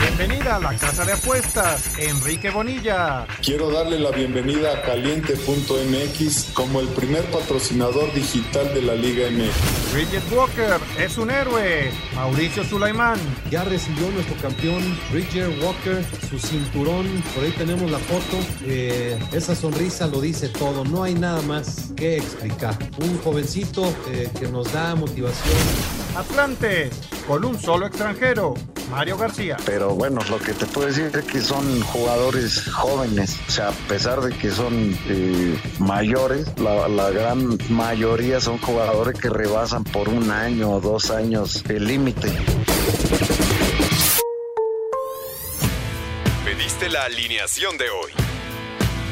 Bienvenida a la casa de apuestas, Enrique Bonilla. Quiero darle la bienvenida a caliente.mx como el primer patrocinador digital de la Liga MX. Bridget Walker es un héroe. Mauricio Sulaimán. Ya recibió nuestro campeón Bridget Walker su cinturón. Por ahí tenemos la foto. Eh, esa sonrisa lo dice todo. No hay nada más que explicar. Un jovencito eh, que nos da motivación. Atlante, con un solo extranjero, Mario García. Pero bueno, lo que te puedo decir es que son jugadores jóvenes. O sea, a pesar de que son eh, mayores, la gran mayoría son jugadores que rebasan por un año o dos años el límite. Pediste la alineación de hoy.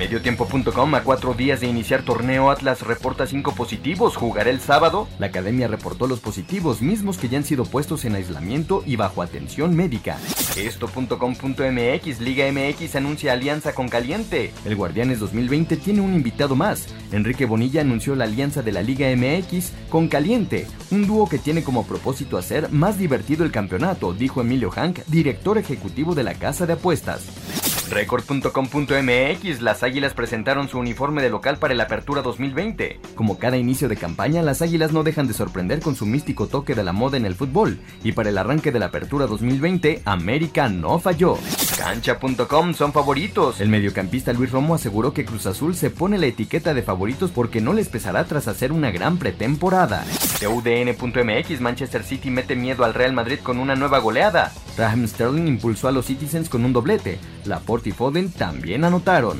Mediotiempo.com a cuatro días de iniciar torneo Atlas reporta cinco positivos. ¿Jugará el sábado? La academia reportó los positivos mismos que ya han sido puestos en aislamiento y bajo atención médica. Esto.com.mx Liga MX anuncia alianza con Caliente. El Guardianes 2020 tiene un invitado más. Enrique Bonilla anunció la alianza de la Liga MX con Caliente, un dúo que tiene como propósito hacer más divertido el campeonato, dijo Emilio Hank, director ejecutivo de la casa de apuestas. Record.com.mx Las Águilas presentaron su uniforme de local para el Apertura 2020. Como cada inicio de campaña, las Águilas no dejan de sorprender con su místico toque de la moda en el fútbol. Y para el arranque de la Apertura 2020, América no falló. Cancha.com son favoritos. El mediocampista Luis Romo aseguró que Cruz Azul se pone la etiqueta de favoritos porque no les pesará tras hacer una gran pretemporada. TUDN.mx Manchester City mete miedo al Real Madrid con una nueva goleada. Raheem Sterling impulsó a los Citizens con un doblete. Laporte y también anotaron.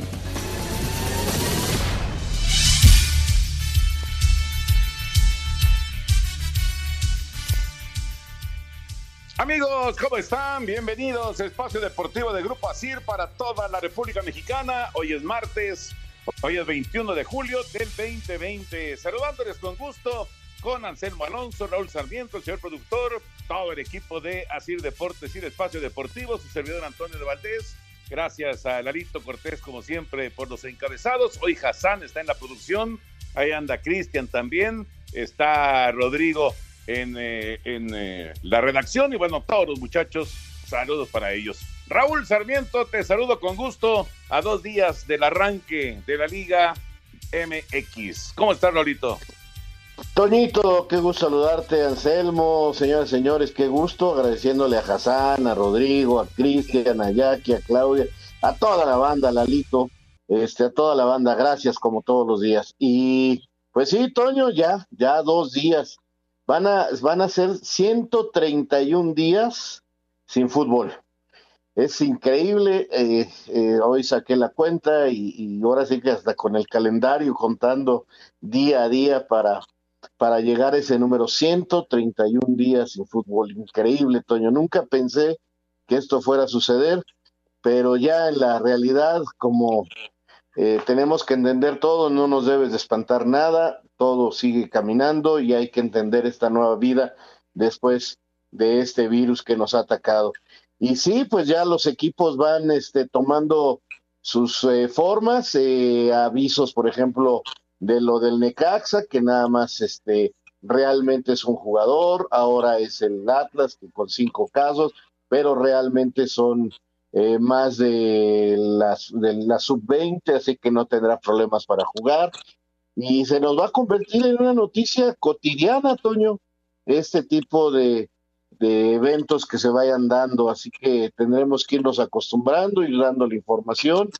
Amigos, ¿cómo están? Bienvenidos a Espacio Deportivo de Grupo ASIR para toda la República Mexicana. Hoy es martes, hoy es 21 de julio del 2020. Saludándoles con gusto con Anselmo Alonso, Raúl Sarmiento, el señor productor, todo el equipo de Asir Deportes y el Espacio Deportivo, su servidor Antonio de Valdés. Gracias a Larito Cortés, como siempre, por los encabezados. Hoy Hassan está en la producción, ahí anda Cristian también, está Rodrigo en, eh, en eh, la redacción y bueno, todos los muchachos, saludos para ellos. Raúl Sarmiento, te saludo con gusto a dos días del arranque de la Liga MX. ¿Cómo estás, Lolito? Toñito, qué gusto saludarte, Anselmo, señoras y señores, qué gusto, agradeciéndole a Hassan, a Rodrigo, a Cristian, a Jackie, a Claudia, a toda la banda, Lalito, este, a toda la banda, gracias como todos los días. Y pues sí, Toño, ya, ya dos días. Van a, van a ser 131 días sin fútbol. Es increíble, eh, eh, hoy saqué la cuenta y, y ahora sí que hasta con el calendario contando día a día para para llegar a ese número 131 días sin fútbol. Increíble, Toño. Nunca pensé que esto fuera a suceder, pero ya en la realidad, como eh, tenemos que entender todo, no nos debes de espantar nada, todo sigue caminando y hay que entender esta nueva vida después de este virus que nos ha atacado. Y sí, pues ya los equipos van este, tomando sus eh, formas, eh, avisos, por ejemplo, de lo del Necaxa, que nada más este realmente es un jugador, ahora es el Atlas que con cinco casos, pero realmente son eh, más de, las, de la sub-20, así que no tendrá problemas para jugar. Y se nos va a convertir en una noticia cotidiana, Toño, este tipo de, de eventos que se vayan dando, así que tendremos que irnos acostumbrando, y dando la información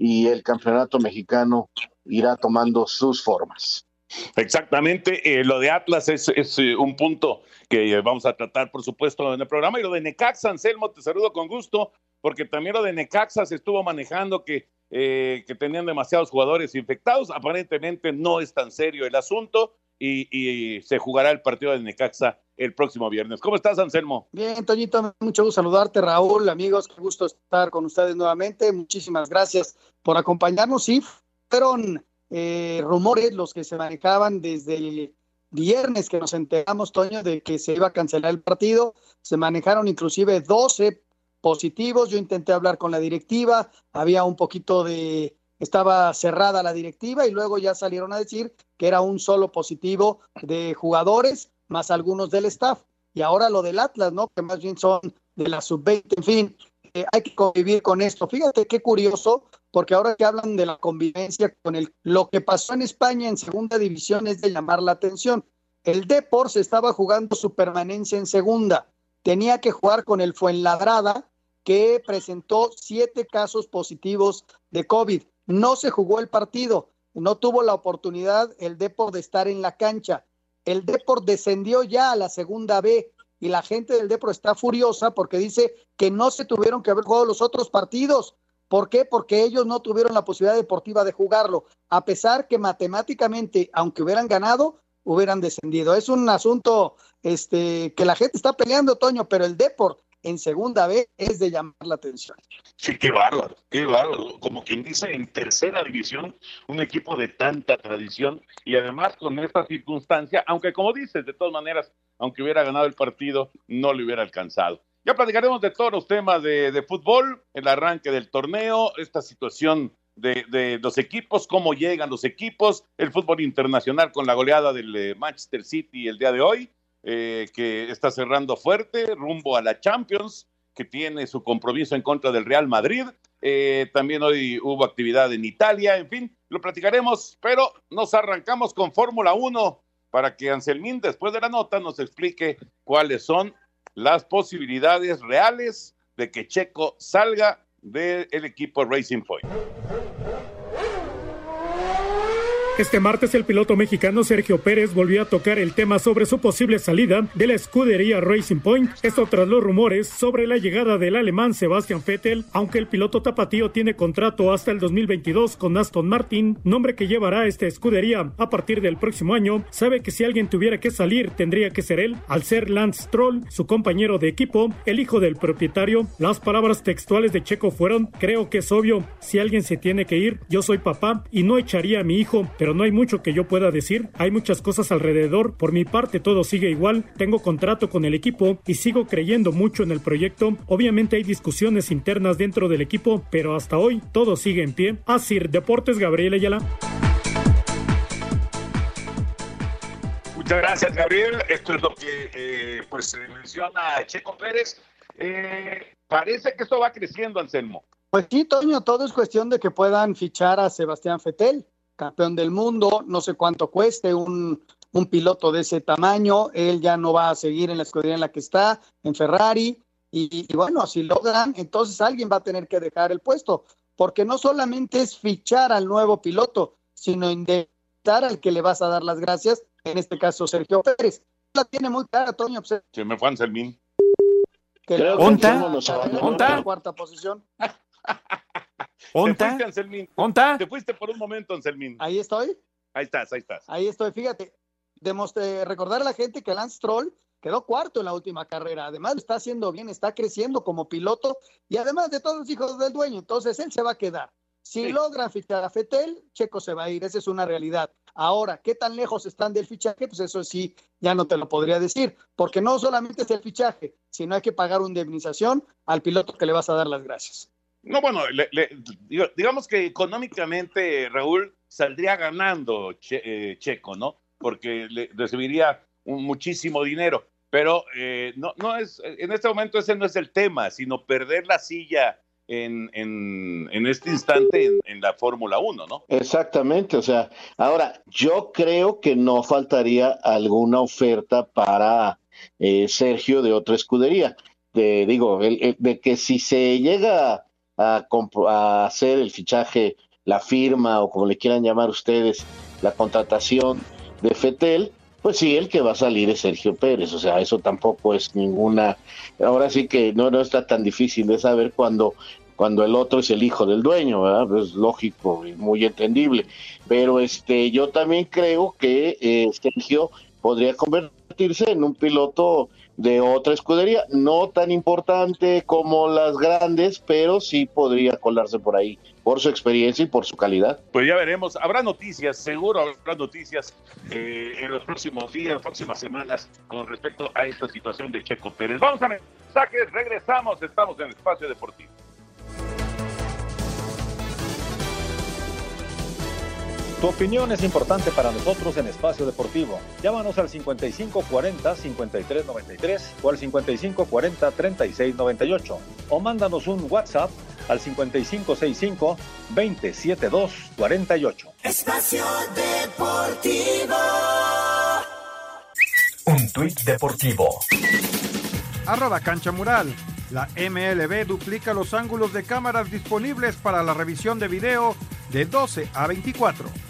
y el campeonato mexicano irá tomando sus formas. Exactamente, eh, lo de Atlas es, es eh, un punto que vamos a tratar, por supuesto, en el programa. Y lo de Necaxa, Anselmo, te saludo con gusto, porque también lo de Necaxa se estuvo manejando que, eh, que tenían demasiados jugadores infectados. Aparentemente no es tan serio el asunto y, y, se jugará el partido de Necaxa el próximo viernes. ¿Cómo estás, Anselmo? Bien, Toñito, mucho gusto saludarte, Raúl, amigos, qué gusto estar con ustedes nuevamente. Muchísimas gracias por acompañarnos. Sí, fueron eh, rumores los que se manejaban desde el viernes que nos enteramos, Toño, de que se iba a cancelar el partido. Se manejaron inclusive 12 positivos. Yo intenté hablar con la directiva, había un poquito de, estaba cerrada la directiva y luego ya salieron a decir que era un solo positivo de jugadores más algunos del staff. Y ahora lo del Atlas, ¿no? Que más bien son de la sub-20, en fin, eh, hay que convivir con esto. Fíjate qué curioso, porque ahora que hablan de la convivencia con el, lo que pasó en España en segunda división es de llamar la atención. El Depor se estaba jugando su permanencia en segunda. Tenía que jugar con el Fuenladrada, que presentó siete casos positivos de COVID. No se jugó el partido, no tuvo la oportunidad el Depor de estar en la cancha. El Depor descendió ya a la segunda B y la gente del Depor está furiosa porque dice que no se tuvieron que haber jugado los otros partidos ¿Por qué? Porque ellos no tuvieron la posibilidad deportiva de jugarlo, a pesar que matemáticamente, aunque hubieran ganado, hubieran descendido. Es un asunto este, que la gente está peleando, Toño, pero el Deport en segunda vez es de llamar la atención. Sí, qué bárbaro, qué bárbaro. Como quien dice, en tercera división, un equipo de tanta tradición y además con esta circunstancia, aunque como dices, de todas maneras, aunque hubiera ganado el partido, no le hubiera alcanzado. Ya platicaremos de todos los temas de, fútbol, el arranque del torneo, esta situación de, los equipos, cómo llegan los equipos, el fútbol internacional con la goleada del eh, Manchester City el día de hoy, eh, que está cerrando fuerte rumbo a la Champions, que tiene su compromiso en contra del Real Madrid. Eh, también hoy hubo actividad en Italia, en fin, lo platicaremos, pero nos arrancamos con Fórmula 1 para que Anselmín, después de la nota, nos explique cuáles son las posibilidades reales de que Checo salga del equipo Racing Point. Este martes el piloto mexicano Sergio Pérez volvió a tocar el tema sobre su posible salida de la escudería Racing Point, esto tras los rumores sobre la llegada del alemán Sebastian Vettel, aunque el piloto tapatío tiene contrato hasta el 2022 con Aston Martin, nombre que llevará esta escudería a partir del próximo año, sabe que si alguien tuviera que salir tendría que ser él, al ser Lance Stroll, su compañero de equipo, el hijo del propietario. Las palabras textuales de Checo fueron, creo que es obvio, si alguien se tiene que ir, yo soy papá y no echaría a mi hijo, pero no hay mucho que yo pueda decir. Hay muchas cosas alrededor. Por mi parte todo sigue igual. Tengo contrato con el equipo y sigo creyendo mucho en el proyecto. Obviamente hay discusiones internas dentro del equipo, pero hasta hoy todo sigue en pie. Asir Deportes Gabriel Ayala. Muchas gracias, Gabriel. Esto es lo que eh, pues menciona Checo Pérez. Eh, parece que esto va creciendo, Anselmo. Pues sí, Toño, todo es cuestión de que puedan fichar a Sebastián Fetel campeón del mundo, no sé cuánto cueste un, un piloto de ese tamaño, él ya no va a seguir en la escudería en la que está, en Ferrari, y, bueno, si logran, entonces alguien va a tener que dejar el puesto, porque no solamente es fichar al nuevo piloto, sino invitar al que le vas a dar las gracias, en este caso Sergio Pérez. La tiene muy clara, Toño. Se me fue Anselmín. ¿Onta? Cuarta posición. ¿Onta? Te fuiste, ¿Onta? Te fuiste por un momento, Anselmín. Ahí estoy. Ahí estás, ahí estás. Ahí estoy, fíjate. Demostré, recordar a la gente que Lance Troll quedó cuarto en la última carrera. Además, está haciendo bien, está creciendo como piloto y además de todos los hijos del dueño. Entonces, él se va a quedar. Si logra fichar a Fetel, Checo se va a ir. Esa es una realidad. Ahora, ¿qué tan lejos están del fichaje? Pues eso sí, ya no te lo podría decir, porque no solamente es el fichaje, sino hay que pagar una indemnización al piloto que le vas a dar las gracias. No, bueno, digamos que económicamente Raúl saldría ganando eh, Checo, ¿no? Porque le recibiría un, muchísimo dinero. Pero eh, no, no es, en este momento ese no es el tema, sino perder la silla en, en, en este instante en, la Fórmula 1, ¿no? Exactamente, o sea, ahora yo creo que no faltaría alguna oferta para eh, Sergio de otra escudería. De, digo, de que si se llega a, a hacer el fichaje, la firma o como le quieran llamar ustedes, la contratación de Fetel, pues sí, el que va a salir es Sergio Pérez, o sea, eso tampoco es ninguna, ahora sí que no, no está tan difícil de saber cuando, cuando el otro es el hijo del dueño, ¿verdad? Pues Es lógico y muy entendible, pero este, yo también creo que eh, Sergio podría convertirse en un piloto de otra escudería, no tan importante como las grandes, pero sí podría colarse por ahí, por su experiencia y por su calidad. Pues ya veremos, habrá noticias, seguro habrá noticias eh, en los próximos días, próximas semanas con respecto a esta situación de Checo Pérez. Vamos a mensajes, regresamos, estamos en el espacio deportivo. Tu opinión es importante para nosotros en Espacio Deportivo. Llámanos al 5540-5393 o al 5540-3698 o mándanos un WhatsApp al 5565-27248. Espacio Deportivo. Un tuit deportivo. Arroba Cancha Mural. La MLB duplica los ángulos de cámaras disponibles para la revisión de video de 12 a 24.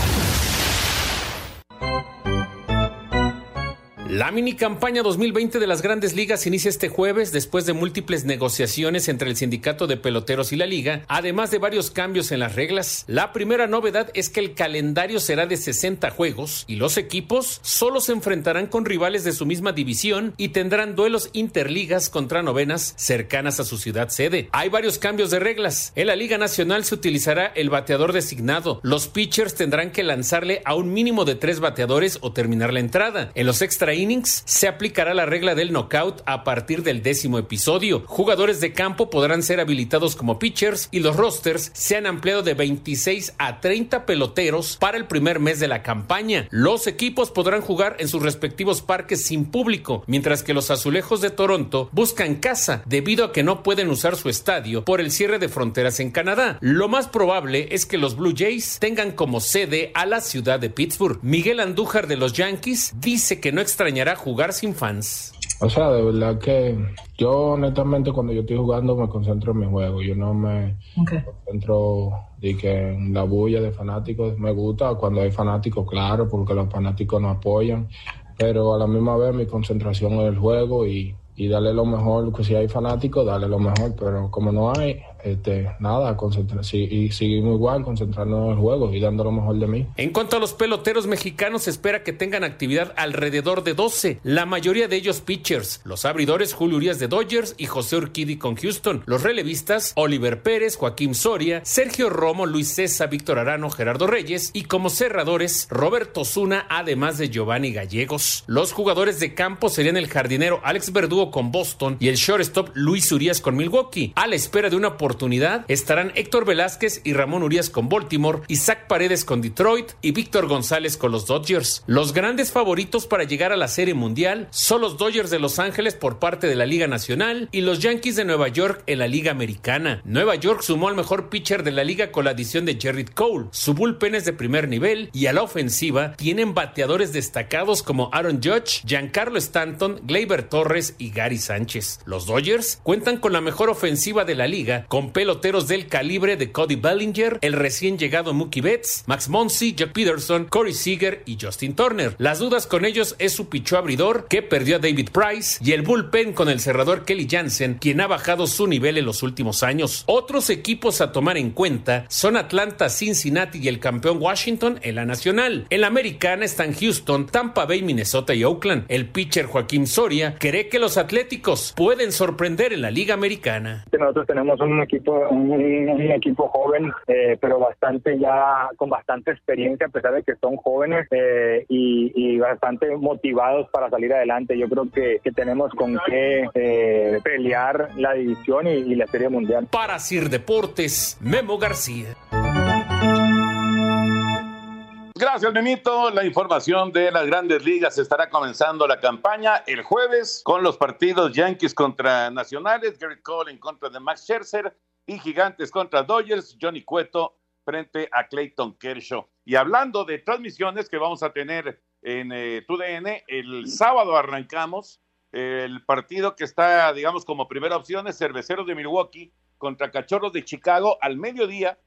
La mini campaña 2020 de las grandes ligas inicia este jueves después de múltiples negociaciones entre el sindicato de peloteros y la liga, además de varios cambios en las reglas. La primera novedad es que el calendario será de 60 juegos y los equipos solo se enfrentarán con rivales de su misma división y tendrán duelos interligas contra novenas cercanas a su ciudad sede. Hay varios cambios de reglas. En la Liga Nacional se utilizará el bateador designado. Los pitchers tendrán que lanzarle a un mínimo de tres bateadores o terminar la entrada. En los extra se aplicará la regla del knockout a partir del décimo episodio. Jugadores de campo podrán ser habilitados como pitchers y los rosters se han ampliado de 26 a 30 peloteros para el primer mes de la campaña. Los equipos podrán jugar en sus respectivos parques sin público, mientras que los azulejos de Toronto buscan casa debido a que no pueden usar su estadio por el cierre de fronteras en Canadá. Lo más probable es que los Blue Jays tengan como sede a la ciudad de Pittsburgh. Miguel Andújar de los Yankees dice que no extrañará jugar sin fans. O sea, de verdad que yo honestamente cuando yo estoy jugando me concentro en mi juego. Yo no me concentro de que en la bulla de fanáticos. Me gusta cuando hay fanáticos, claro, porque los fanáticos nos apoyan. Pero a la misma vez mi concentración en el juego y, y darle lo mejor. Que si hay fanáticos, darle lo mejor. Pero como no hay, este, nada, concentra sí, y seguimos igual, concentrarnos en el juego y dando lo mejor de mí. En cuanto a los peloteros mexicanos, se espera que tengan actividad alrededor de 12, la mayoría de ellos pitchers. Los abridores Julio Urias de Dodgers y José Urquidi con Houston. Los relevistas Oliver Pérez, Joaquín Soria, Sergio Romo, Luis César, Víctor Arano, Gerardo Reyes y como cerradores Roberto Zuna, además de Giovanni Gallegos. Los jugadores de campo serían el jardinero Alex Verdugo con Boston y el shortstop Luis Urias con Milwaukee. A la espera de una oportunidad estarán Héctor Velázquez y Ramón Urias con Baltimore, Isaac Paredes con Detroit y Víctor González con los Dodgers. Los grandes favoritos para llegar a la Serie Mundial son los Dodgers de Los Ángeles por parte de la Liga Nacional y los Yankees de Nueva York en la Liga Americana. Nueva York sumó al mejor pitcher de la liga con la adición de Jared Cole. Su bullpen es de primer nivel y a la ofensiva tienen bateadores destacados como Aaron Judge, Giancarlo Stanton, Gleyber Torres y Gary Sánchez. Los Dodgers cuentan con la mejor ofensiva de la liga con peloteros del calibre de Cody Bellinger, el recién llegado Mookie Betts, Max Monsi, Jack Peterson, Corey Seager y Justin Turner. Las dudas con ellos es su pichó abridor que perdió a David Price y el bullpen con el cerrador Kelly Jansen, quien ha bajado su nivel en los últimos años. Otros equipos a tomar en cuenta son Atlanta, Cincinnati y el campeón Washington en la nacional. En la americana están Houston, Tampa Bay, Minnesota y Oakland. El pitcher Joaquín Soria cree que los atléticos pueden sorprender en la liga americana. Nosotros tenemos un equipo, un, equipo joven, eh, pero bastante ya con bastante experiencia, a pesar de que son jóvenes eh, y, bastante motivados para salir adelante. Yo creo que, que tenemos con qué eh, pelear la división y, y la Serie Mundial. Para Sir Deportes, Memo García. Gracias, Benito. La información de las grandes ligas estará comenzando la campaña el jueves con los partidos Yankees contra Nacionales, Gary Cole en contra de Max Scherzer y Gigantes contra Dodgers, Johnny Cueto frente a Clayton Kershaw. Y hablando de transmisiones que vamos a tener en eh, TUDN, el sábado arrancamos el partido que está, digamos, como primera opción es Cerveceros de Milwaukee contra Cachorros de Chicago al mediodía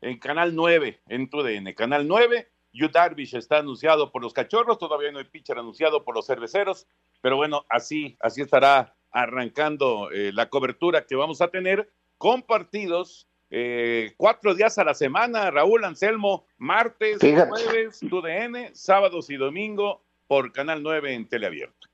en Canal 9, en TUDN. Canal 9 Yu Darvish está anunciado por los cachorros, todavía no hay pitcher anunciado por los cerveceros, pero bueno, así, así estará arrancando eh, la cobertura que vamos a tener con partidos eh, cuatro días a la semana, Raúl Anselmo, martes, jueves, TUDN, sábados y domingo por Canal 9 en Teleabierto.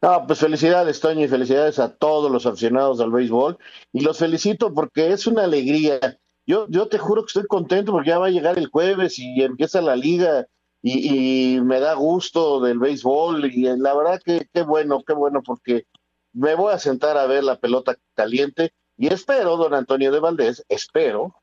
No, pues felicidades, Toño, y felicidades a todos los aficionados al béisbol. Y los felicito porque es una alegría yo, yo te juro que estoy contento porque ya va a llegar el jueves y empieza la liga y, me da gusto del béisbol y la verdad que qué bueno, qué bueno porque me voy a sentar a ver la pelota caliente y espero, don Antonio de Valdés, espero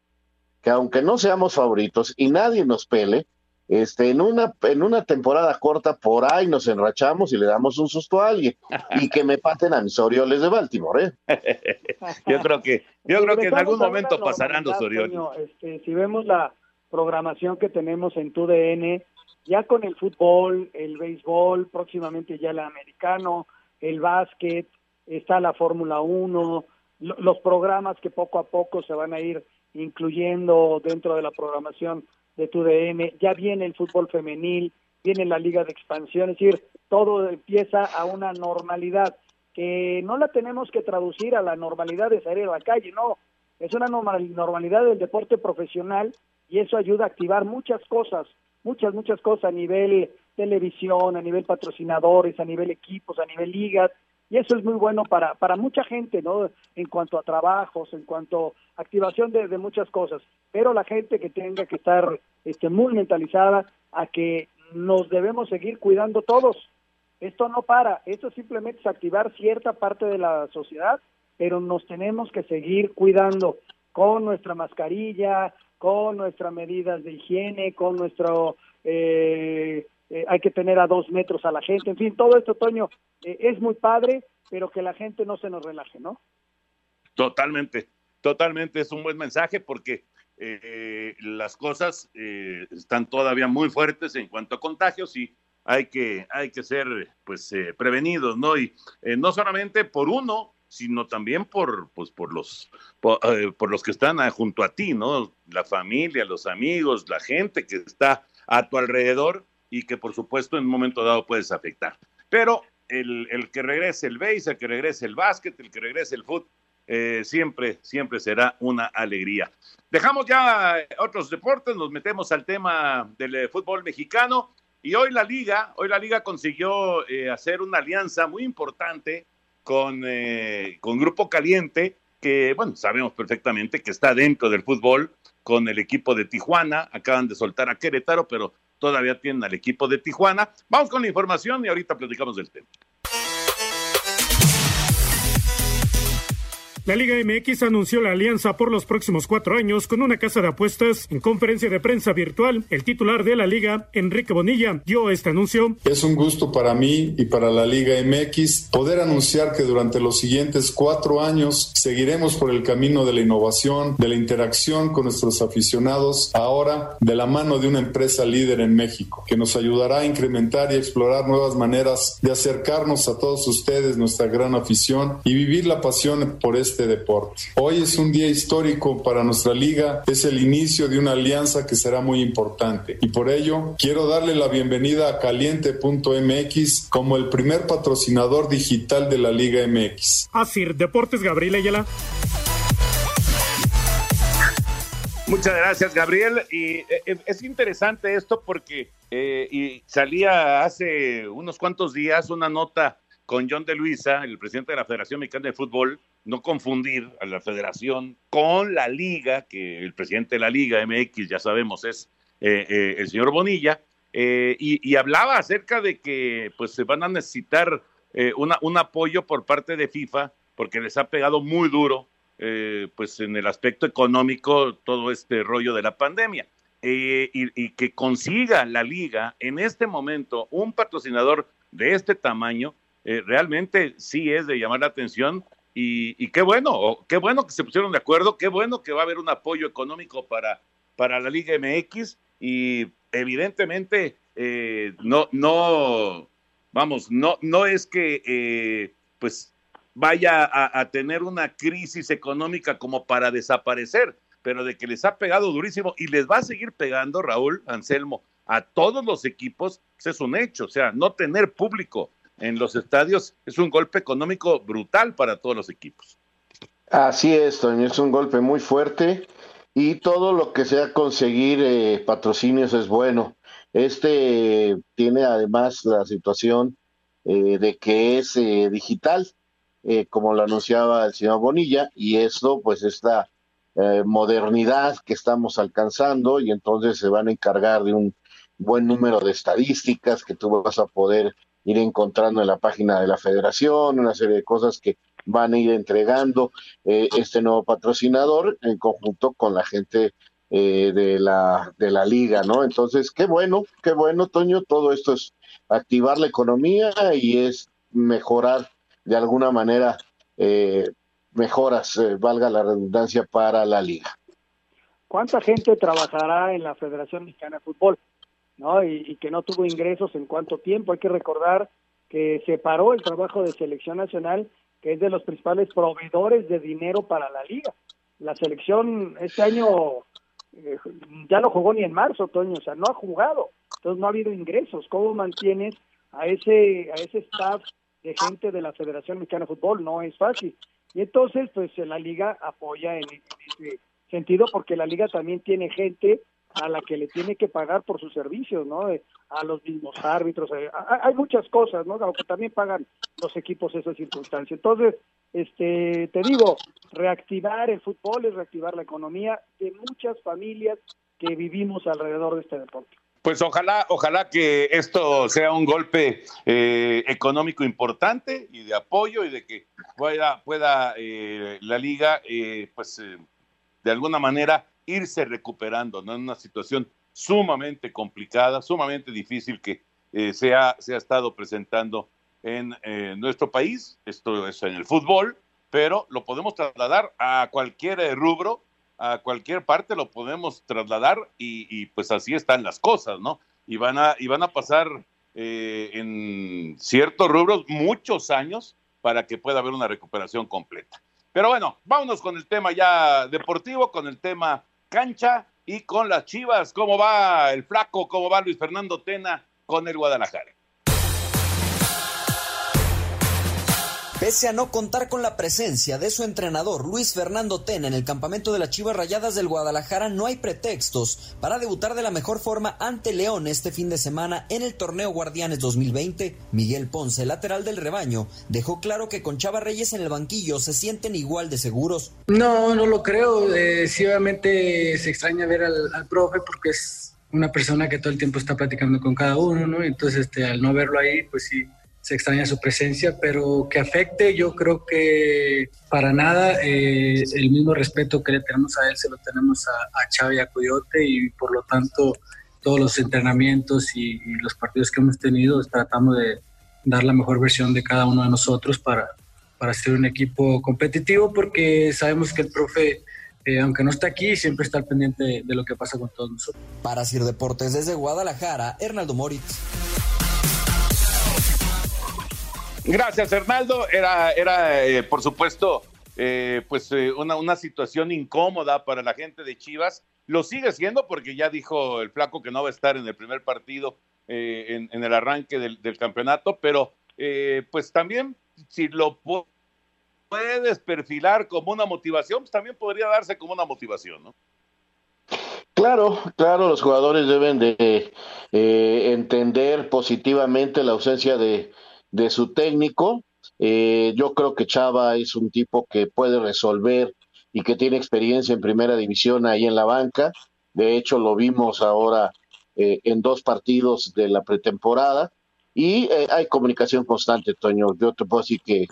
que aunque no seamos favoritos y nadie nos pele, este, en una, en una temporada corta por ahí nos enrachamos y le damos un susto a alguien y que me paten a mis Orioles de Baltimore. ¿eh? yo creo que, yo creo que en algún momento pasarán los Orioles. Este, si vemos la programación que tenemos en TUDN, ya con el fútbol, el béisbol, próximamente ya el americano, el básquet, está la Fórmula 1, los programas que poco a poco se van a ir incluyendo dentro de la programación de tu DM, ya viene el fútbol femenil, viene la liga de expansión, es decir, todo empieza a una normalidad que no la tenemos que traducir a la normalidad de salir a la calle, no, es una normalidad del deporte profesional y eso ayuda a activar muchas cosas, muchas, muchas cosas a nivel televisión, a nivel patrocinadores, a nivel equipos, a nivel ligas, y eso es muy bueno para, para mucha gente, ¿no? En cuanto a trabajos, en cuanto a activación de, muchas cosas, pero la gente que tenga que estar este, muy mentalizada a que nos debemos seguir cuidando todos. Esto no para, esto simplemente es activar cierta parte de la sociedad, pero nos tenemos que seguir cuidando con nuestra mascarilla, con nuestras medidas de higiene, con nuestro eh, eh, hay que tener a dos metros a la gente, en fin, todo esto, Toño, eh, es muy padre, pero que la gente no se nos relaje, ¿no? Totalmente, totalmente, es un buen mensaje porque eh, las cosas están todavía muy fuertes en cuanto a contagios y hay que, hay que ser pues prevenidos, ¿no? Y no solamente por uno, sino también por, pues, por, los, por, por los que están junto a ti, ¿no? La familia, los amigos, la gente que está a tu alrededor y que por supuesto en un momento dado puedes afectar. Pero el, el que regrese el base, el que regrese el básquet, el que regrese el fútbol, eh, siempre, siempre será una alegría. Dejamos ya otros deportes, nos metemos al tema del eh, fútbol mexicano y hoy la liga, hoy la liga consiguió eh, hacer una alianza muy importante con, con Grupo Caliente, que bueno, sabemos perfectamente que está dentro del fútbol con el equipo de Tijuana, acaban de soltar a Querétaro, pero todavía tienen al equipo de Tijuana. Vamos con la información y ahorita platicamos del tema. La Liga MX anunció la alianza por los próximos cuatro años con una casa de apuestas. En conferencia de prensa virtual, el titular de la liga, Enrique Bonilla, dio este anuncio. Es un gusto para mí y para la Liga MX poder anunciar que durante los siguientes cuatro años seguiremos por el camino de la innovación, de la interacción con nuestros aficionados, ahora de la mano de una empresa líder en México, que nos ayudará a incrementar y explorar nuevas maneras de acercarnos a todos ustedes, nuestra gran afición, y vivir la pasión por este este deporte. Hoy es un día histórico para nuestra liga, es el inicio de una alianza que será muy importante y por ello quiero darle la bienvenida a caliente.mx como el primer patrocinador digital de la Liga MX. Así, Deportes Gabriel Ayala. Muchas gracias, Gabriel. Y eh, eh, es interesante esto porque eh, y salía hace unos cuantos días una nota con John de Luisa, el presidente de la Federación Mexicana de Fútbol, no confundir a la federación con la liga, que el presidente de la liga MX, ya sabemos, es eh, eh, el señor Bonilla, eh, y, hablaba acerca de que pues se van a necesitar un apoyo por parte de FIFA, porque les ha pegado muy duro, pues en el aspecto económico, todo este rollo de la pandemia. eh, y, que consiga la liga en este momento un patrocinador de este tamaño, eh, realmente sí es de llamar la atención y, qué bueno, qué bueno que se pusieron de acuerdo, qué bueno que va a haber un apoyo económico para, para la Liga MX y evidentemente eh, no, no, vamos, no, no es que pues vaya a, tener una crisis económica como para desaparecer, pero de que les ha pegado durísimo y les va a seguir pegando, Raúl Anselmo, a todos los equipos, pues es un hecho. O sea, no tener público en los estadios es un golpe económico brutal para todos los equipos. Así es, Toño, es un golpe muy fuerte y todo lo que sea conseguir eh, patrocinios es bueno. Este tiene además la situación eh, de que es eh, digital, como lo anunciaba el señor Bonilla, y esto pues está eh, modernidad que estamos alcanzando y entonces se van a encargar de un buen número de estadísticas que tú vas a poder ir encontrando en la página de la federación, una serie de cosas que van a ir entregando eh, este nuevo patrocinador en conjunto con la gente eh, de, la, de la liga, ¿no? Entonces, qué bueno, qué bueno, Toño, todo esto es activar la economía y es mejorar de alguna manera eh, mejoras, eh, valga la redundancia, para la liga. ¿Cuánta gente trabajará en la Federación Mexicana de Fútbol? ¿No? Y, que no tuvo ingresos en cuánto tiempo. Hay que recordar que se paró el trabajo de selección nacional, que es de los principales proveedores de dinero para la liga. La selección este año eh, ya no jugó ni en marzo, Toño, o sea, no ha jugado. Entonces no ha habido ingresos. ¿Cómo mantienes a ese, a ese staff de gente de la Federación Mexicana de Fútbol? No es fácil. Y entonces, pues la liga apoya en, ese sentido porque la liga también tiene gente a la que le tiene que pagar por sus servicios, ¿no? Eh, a los mismos árbitros, eh, hay muchas cosas, ¿no? Aunque también pagan los equipos esas circunstancias. Entonces, este, te digo, reactivar el fútbol es reactivar la economía de muchas familias que vivimos alrededor de este deporte. Pues ojalá, ojalá que esto sea un golpe eh, económico importante y de apoyo y de que pueda, pueda eh, la liga, eh, pues de alguna manera irse recuperando, ¿no? En una situación sumamente complicada, sumamente difícil que se ha, se, ha, estado presentando en nuestro país. Esto es en el fútbol, pero lo podemos trasladar a cualquier rubro a cualquier parte lo podemos trasladar y, pues así están las cosas, ¿no? Y van a, y van a pasar eh, en ciertos rubros muchos años para que pueda haber una recuperación completa. Pero bueno, vámonos con el tema ya deportivo, con el tema cancha y con las Chivas. ¿Cómo va el flaco? ¿Cómo va Luis Fernando Tena con el Guadalajara? Pese a no contar con la presencia de su entrenador Luis Fernando Tena en el campamento de las Chivas Rayadas del Guadalajara, no hay pretextos para debutar de la mejor forma ante León este fin de semana en el torneo Guardianes 2020. Miguel Ponce, lateral del rebaño, dejó claro que con Chava Reyes en el banquillo se sienten igual de seguros. No, no lo creo. Eh, sí, obviamente se extraña ver al, al profe porque es una persona que todo el tiempo está platicando con cada uno, ¿no? Entonces, este, al no verlo ahí, pues sí se extraña su presencia, pero que afecte, yo creo que para nada eh, el mismo respeto que le tenemos a él se lo tenemos a, a Xavi y a Coyote y por lo tanto todos los entrenamientos y, los partidos que hemos tenido tratamos de dar la mejor versión de cada uno de nosotros para, para ser un equipo competitivo porque sabemos que el profe eh, aunque no está aquí, siempre está al pendiente de, de, lo que pasa con todos nosotros. Para Sir Deportes desde Guadalajara, Hernaldo Moritz. Gracias, Hernaldo. Era, era eh, por supuesto, eh, pues eh, una, una situación incómoda para la gente de Chivas. Lo sigue siendo porque ya dijo el flaco que no va a estar en el primer partido en, en, el arranque del, del campeonato, pero pues también si lo puedes perfilar como una motivación, pues también podría darse como una motivación, ¿no? Claro, claro, los jugadores deben de entender positivamente la ausencia de, de su técnico. Eh, yo creo que Chava es un tipo que puede resolver y que tiene experiencia en primera división ahí en la banca. De hecho, lo vimos ahora eh, en dos partidos de la pretemporada. Y eh, hay comunicación constante, Toño. Yo te puedo decir que,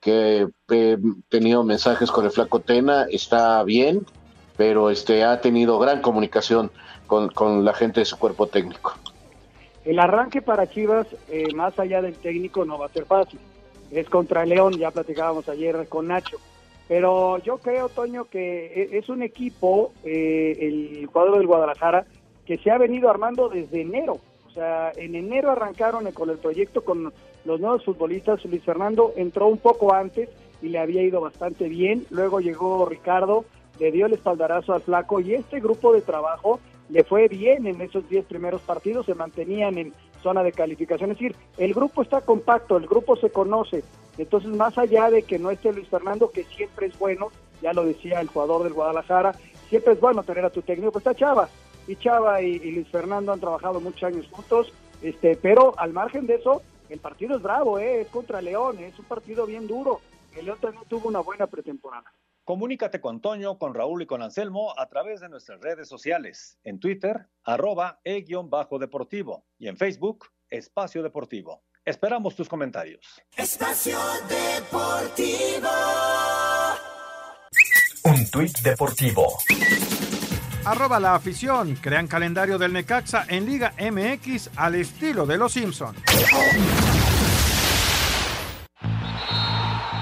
que he tenido mensajes con el Flaco Tena, está bien. pero este ha tenido gran comunicación con, con la gente de su cuerpo técnico. El arranque para Chivas, eh, más allá del técnico, no va a ser fácil. Es contra León, ya platicábamos ayer con Nacho. Pero yo creo, Toño, que e, es un equipo, eh, el cuadro del Guadalajara, que se ha venido armando desde enero. O sea, en enero arrancaron con el proyecto con los nuevos futbolistas. Luis Fernando entró un poco antes y le había ido bastante bien. Luego llegó Ricardo, le dio el espaldarazo al flaco y este grupo de trabajo le fue bien en esos 10 primeros partidos, se mantenían en zona de calificación. Es decir, el grupo está compacto, el grupo se conoce. Entonces, más allá de que no esté Luis Fernando, que siempre es bueno, ya lo decía el jugador del Guadalajara, siempre es bueno tener a tu técnico, pues está Chava. Y Chava y, Luis Fernando han trabajado muchos años juntos, este, pero al margen de eso, el partido es bravo, ¿eh? es contra León, es un partido bien duro. El León también tuvo una buena pretemporada. Comunícate con Toño, con Raúl y con Anselmo a través de nuestras redes sociales. En Twitter, arroba e-deportivo. Y en Facebook, Espacio Deportivo. Esperamos tus comentarios. Espacio Deportivo. Un tuit deportivo. Arroba la afición. Crean calendario del Necaxa en Liga MX al estilo de los Simpsons.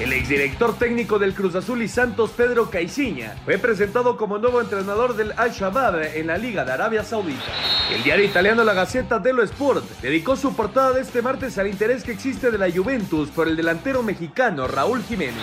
El exdirector técnico del Cruz Azul y Santos, Pedro Caiciña, fue presentado como nuevo entrenador del Al-Shabaab en la Liga de Arabia Saudita. El diario italiano La Gazzetta dello Sport dedicó su portada de este martes al interés que existe de la Juventus por el delantero mexicano Raúl Jiménez.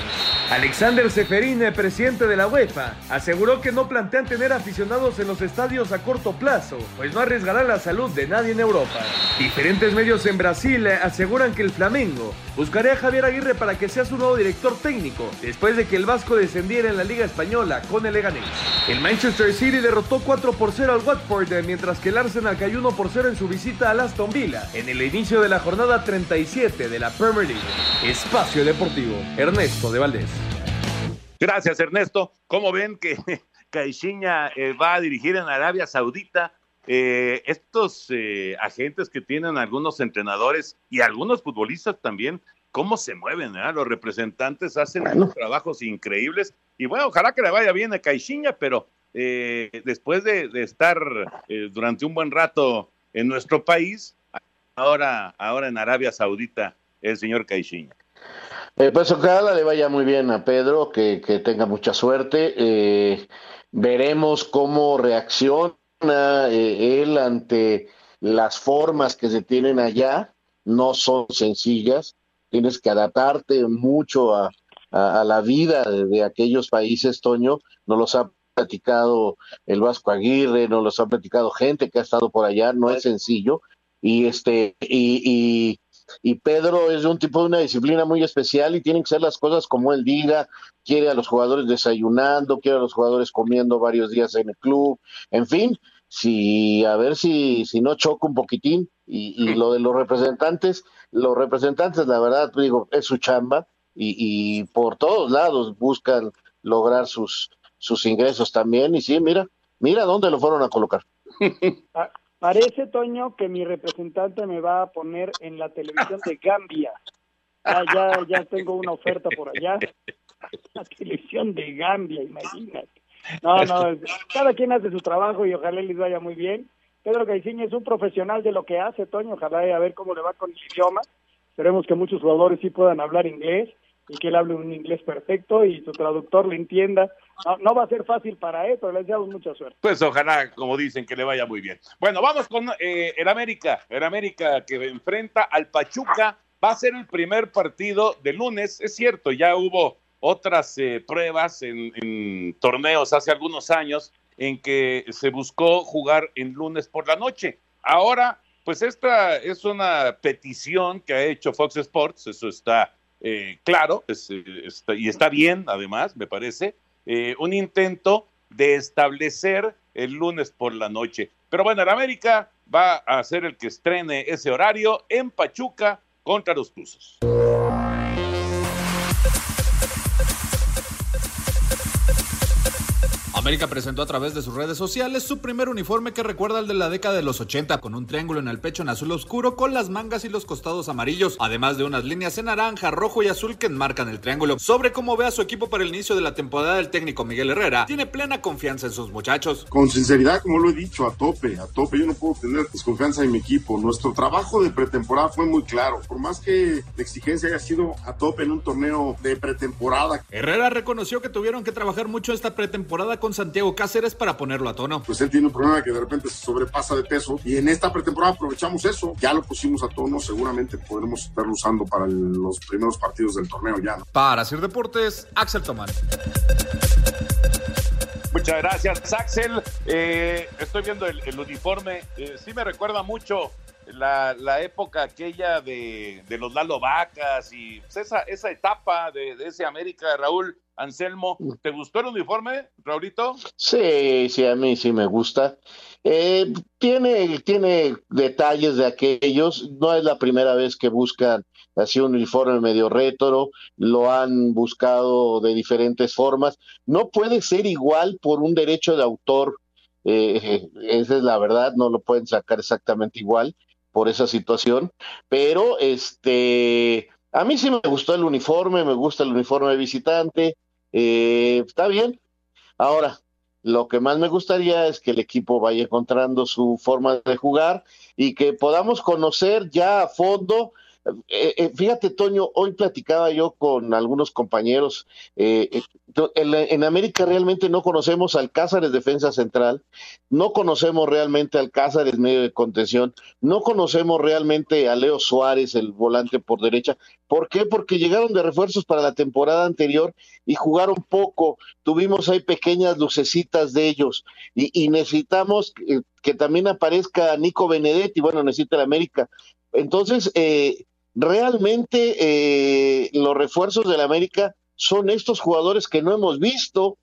Alexander Seferin, presidente de la UEFA, aseguró que no plantean tener aficionados en los estadios a corto plazo, pues no arriesgarán la salud de nadie en Europa. Diferentes medios en Brasil aseguran que el Flamengo buscaría a Javier Aguirre para que sea su nuevo director técnico, después de que el Vasco descendiera en la Liga Española con el Leganés. El Manchester City derrotó 4 por 0 al Watford, mientras que el Arsenal cayó 1 por 0 en su visita al Aston Villa, en el inicio de la jornada 37 de la Premier League. Espacio Deportivo, Ernesto de Valdés. Gracias, Ernesto. ¿Cómo ven que Caixinha eh, va a dirigir en Arabia Saudita? Eh, estos eh, agentes que tienen algunos entrenadores y algunos futbolistas también, ¿cómo se mueven? Los representantes hacen unos trabajos increíbles y bueno, ojalá que le vaya bien a Caixinha, pero después de, estar durante un buen rato en nuestro país, ahora, ahora en Arabia Saudita, el señor Caixinha. Eh, pues ojalá le vaya muy bien a Pedro, que, tenga mucha suerte. Eh, veremos cómo reacciona eh, él ante las formas que se tienen allá. No son sencillas. Tienes que adaptarte mucho a, la vida de, aquellos países, Toño. Nos los ha platicado el Vasco Aguirre, nos los ha platicado gente que ha estado por allá. No es sencillo. Y este, y y Pedro es un tipo de una disciplina muy especial y tienen que ser las cosas como él diga, quiere a los jugadores desayunando, quiere a los jugadores comiendo varios días en el club, en fin, si a ver si, si no choca un poquitín y, y lo de los representantes, los representantes la verdad digo, es su chamba y, y por todos lados buscan lograr sus, sus ingresos también y sí, mira, mira dónde lo fueron a colocar. Ah, Parece, Toño, que mi representante me va a poner en la televisión de Gambia. Ya, ya, ya tengo una oferta por allá. La televisión de Gambia, imagínate. No, no, cada quien hace su trabajo y ojalá les vaya muy bien. Pedro Caiciña es un profesional de lo que hace, Toño. Ojalá a ver cómo le va con el idioma. Esperemos que muchos jugadores sí puedan hablar inglés y que él hable un inglés perfecto y su traductor le entienda. No, va a ser fácil para él, pero le deseamos mucha suerte. Pues ojalá, como dicen, que le vaya muy bien. Bueno, vamos con eh, el América. El América que enfrenta al Pachuca. Va a ser el primer partido de lunes. Es cierto, ya hubo otras eh, pruebas en, torneos hace algunos años en que se buscó jugar en lunes por la noche. Ahora, pues esta es una petición que ha hecho Fox Sports, eso está eh, claro, eh, y está bien, además, me parece, un intento de establecer el lunes por la noche. Pero bueno, el América va a ser el que estrene ese horario en Pachuca contra los Tuzos. América presentó a través de sus redes sociales su primer uniforme que recuerda al de la década de los 80, con un triángulo en el pecho en azul oscuro con las mangas y los costados amarillos, además de unas líneas en naranja, rojo y azul que enmarcan el triángulo. Sobre cómo ve a su equipo para el inicio de la temporada, el técnico Miguel Herrera tiene plena confianza en sus muchachos. Con sinceridad, como lo he dicho, a tope, a tope. Yo no puedo tener desconfianza en mi equipo. Nuestro trabajo de pretemporada fue muy claro. Por más que la exigencia haya sido a tope en un torneo de pretemporada. Herrera reconoció que tuvieron que trabajar mucho esta pretemporada con Santiago Cáceres para ponerlo a tono. Pues él tiene un problema que de repente se sobrepasa de peso y en esta pretemporada aprovechamos eso. Ya lo pusimos a tono, seguramente podremos estarlo usando para el- los primeros partidos del torneo ya. ¿no? Para Sir Deportes, Axel Tomán. Muchas gracias, Axel. Eh, estoy viendo el, el uniforme. Eh, sí me recuerda mucho la, la época aquella de, de los Lalo Vacas y pues, esa, esa etapa de, de ese América, Raúl Anselmo. ¿Te gustó el uniforme, Raulito? Sí, sí, a mí sí me gusta. Eh, tiene, tiene detalles de aquellos, no es la primera vez que buscan así un uniforme medio rétro, lo han buscado de diferentes formas. No puede ser igual por un derecho de autor, eh, esa es la verdad, no lo pueden sacar exactamente igual por esa situación, pero este, a mí sí me gustó el uniforme, me gusta el uniforme de visitante, eh, está bien. Ahora, lo que más me gustaría es que el equipo vaya encontrando su forma de jugar y que podamos conocer ya a fondo. Eh, eh, fíjate, Toño, hoy platicaba yo con algunos compañeros. eh, en, América realmente no conocemos al Cázares defensa central, no conocemos realmente al Cázares medio de contención, no conocemos realmente a Leo Suárez, el volante por derecha. ¿Por qué? Porque llegaron de refuerzos para la temporada anterior y jugaron poco. Tuvimos ahí pequeñas lucecitas de ellos y, y necesitamos que, que también aparezca Nico Benedetti. Bueno, necesita el América. Entonces, eh, realmente eh, los refuerzos del América son estos jugadores que no hemos visto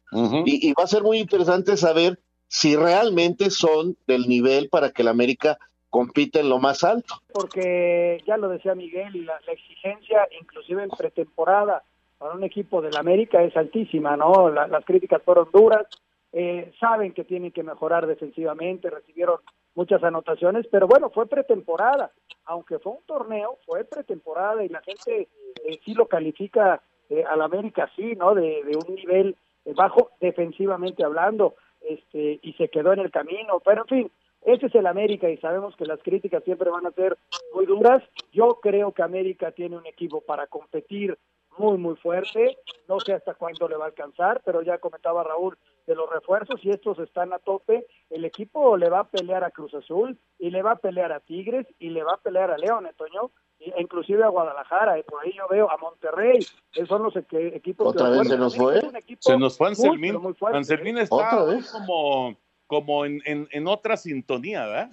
y, y va a ser muy interesante saber si realmente son del nivel para que el América compita en lo más alto. porque ya lo decía Miguel, la, la exigencia, inclusive en pretemporada, para un equipo del América es altísima, ¿no? La- las críticas fueron duras, eh, saben que tienen que mejorar defensivamente, recibieron muchas anotaciones, pero bueno, fue pretemporada, aunque fue un torneo, fue pretemporada y la gente eh, sí lo califica eh, al América así, ¿no? De, de un nivel eh, bajo defensivamente hablando, este, y se quedó en el camino, pero en fin, ese es el América y sabemos que las críticas siempre van a ser muy duras. Yo creo que América tiene un equipo para competir muy, muy fuerte. No sé hasta cuándo le va a alcanzar, pero ya comentaba Raúl de los refuerzos y estos están a tope. El equipo le va a pelear a Cruz Azul y le va a pelear a Tigres y le va a pelear a León, ¿eh, Toño? E inclusive a Guadalajara, eh, por ahí yo veo a Monterrey, esos son los equ- equipos ¿Otra que vez se nos fue? Se nos fue Anselmín. muy fuerte, Anselmín ¿eh? está ¿Otra hoy vez? como, como en, en, en otra sintonía, ¿verdad?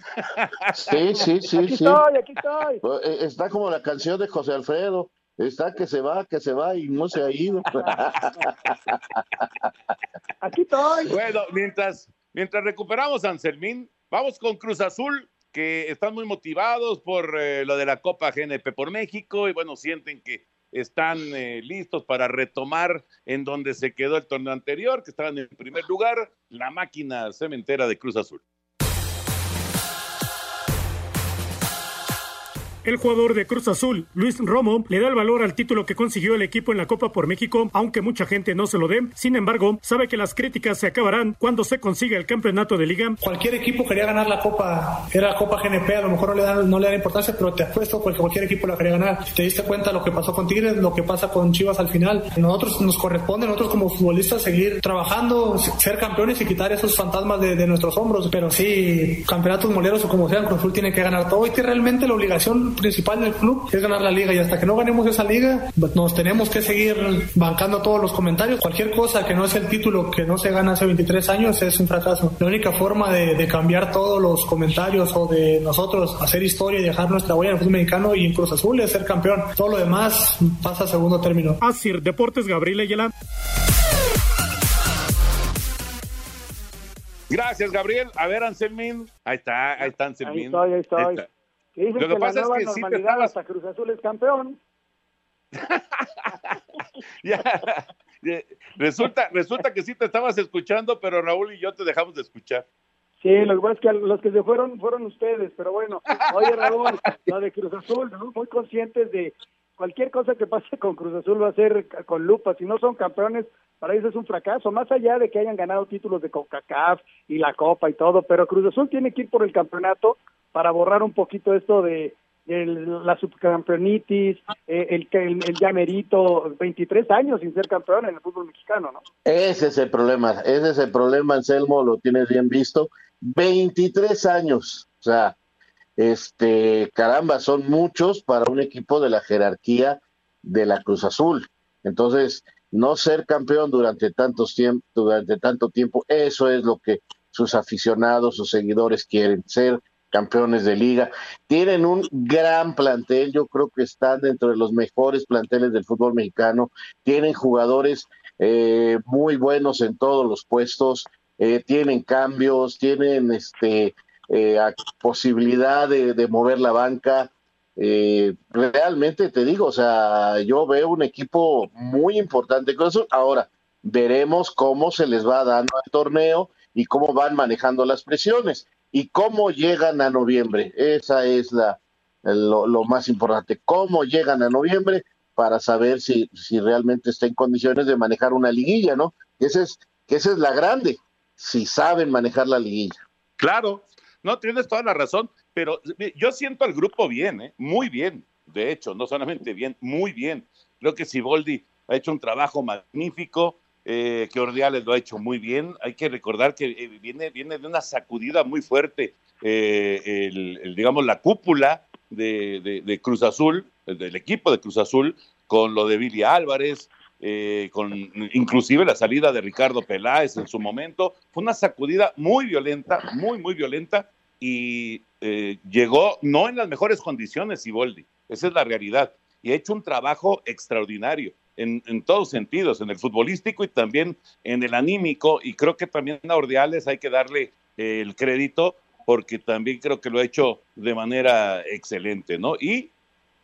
Sí, sí, sí, Aquí sí. estoy, aquí estoy. Eh, Está como la canción de José Alfredo. Está que se va, que se va y no se ha ido. Aquí estoy. Bueno, mientras, mientras recuperamos a Anselmín, vamos con Cruz Azul, que están muy motivados por eh, lo de la Copa GNP por México y bueno, sienten que están eh, listos para retomar en donde se quedó el torneo anterior, que estaban en primer lugar, la máquina cementera de Cruz Azul. El jugador de Cruz Azul, Luis Romo, le da el valor al título que consiguió el equipo en la Copa por México, aunque mucha gente no se lo dé. Sin embargo, sabe que las críticas se acabarán cuando se consiga el campeonato de liga. Cualquier equipo quería ganar la Copa, era Copa GNP, a lo mejor no le dan, no le dan importancia, pero te apuesto que cualquier equipo la quería ganar. Te diste cuenta lo que pasó con Tigres, lo que pasa con Chivas al final. Nosotros nos corresponde, nosotros como futbolistas, seguir trabajando, ser campeones y quitar esos fantasmas de, de nuestros hombros. Pero sí, campeonatos moleros o como sean, Cruz Azul tiene que ganar todo y que realmente la obligación principal del club es ganar la liga y hasta que no ganemos esa liga nos tenemos que seguir bancando todos los comentarios. Cualquier cosa que no sea el título que no se gana hace 23 años es un fracaso. La única forma de, de cambiar todos los comentarios o de nosotros hacer historia y dejar nuestra huella en el fútbol mexicano y en Cruz Azul es ser campeón. Todo lo demás pasa a segundo término. Asir Deportes Gabriel Ayala. Gracias, Gabriel. A ver, Anselmín. Ahí está, ahí está Anselmín. Ahí estoy, ahí estoy. está. Que dicen Lo que que, pasa la es nueva que sí te normalidad estabas- hasta Cruz Azul es campeón. Ya, resulta, resulta que sí te estabas escuchando, pero Raúl y yo te dejamos de escuchar. Sí, lo que pasa es que los que se fueron fueron ustedes, pero bueno, oye Raúl, lo de Cruz Azul, muy conscientes de cualquier cosa que pase con Cruz Azul va a ser con lupa, si no son campeones, para ellos es un fracaso, más allá de que hayan ganado títulos de CONCACAF y la Copa y todo, pero Cruz Azul tiene que ir por el campeonato para borrar un poquito esto de, la subcampeonitis, eh, el, el, el llamerito, 23 años sin ser campeón en el fútbol mexicano, ¿no? Ese es el problema, ese es el problema, Anselmo, lo tienes bien visto, 23 años, o sea, este, caramba, son muchos para un equipo de la jerarquía de la Cruz Azul. Entonces, no ser campeón durante tantos tiempo, durante tanto tiempo, eso es lo que sus aficionados, sus seguidores quieren, ser campeones de liga. Tienen un gran plantel, yo creo que están dentro de los mejores planteles del fútbol mexicano. Tienen jugadores eh, muy buenos en todos los puestos, eh, tienen cambios, tienen este eh, posibilidad de, mover la banca. Eh, realmente te digo, o sea, yo veo un equipo muy importante con eso. Ahora, veremos cómo se les va dando el torneo y cómo van manejando las presiones y cómo llegan a noviembre. Esa es la lo, más importante. Cómo llegan a noviembre para saber si, si realmente está en condiciones de manejar una liguilla, ¿no? Esa es, esa es la grande, si saben manejar la liguilla. Claro, no, tienes toda la razón, pero yo siento al grupo bien, ¿eh? muy bien, de hecho, no solamente bien, muy bien. Creo que Siboldi ha hecho un trabajo magnífico, eh, que Ordiales lo ha hecho muy bien. Hay que recordar que eh, viene, viene de una sacudida muy fuerte, digamos, la cúpula de, de, Cruz Azul, del equipo de Cruz Azul, con lo de Billy Álvarez, con inclusive la salida de Ricardo Peláez en su momento. Fue una sacudida muy violenta, muy, muy violenta, y llegó no en las mejores condiciones, Siboldi. Esa es la realidad. Y ha hecho un trabajo extraordinario en, todos sentidos, en el futbolístico y también en el anímico. Y creo que también a Ordiales hay que darle eh, el crédito porque también creo que lo ha hecho de manera excelente, ¿no? Y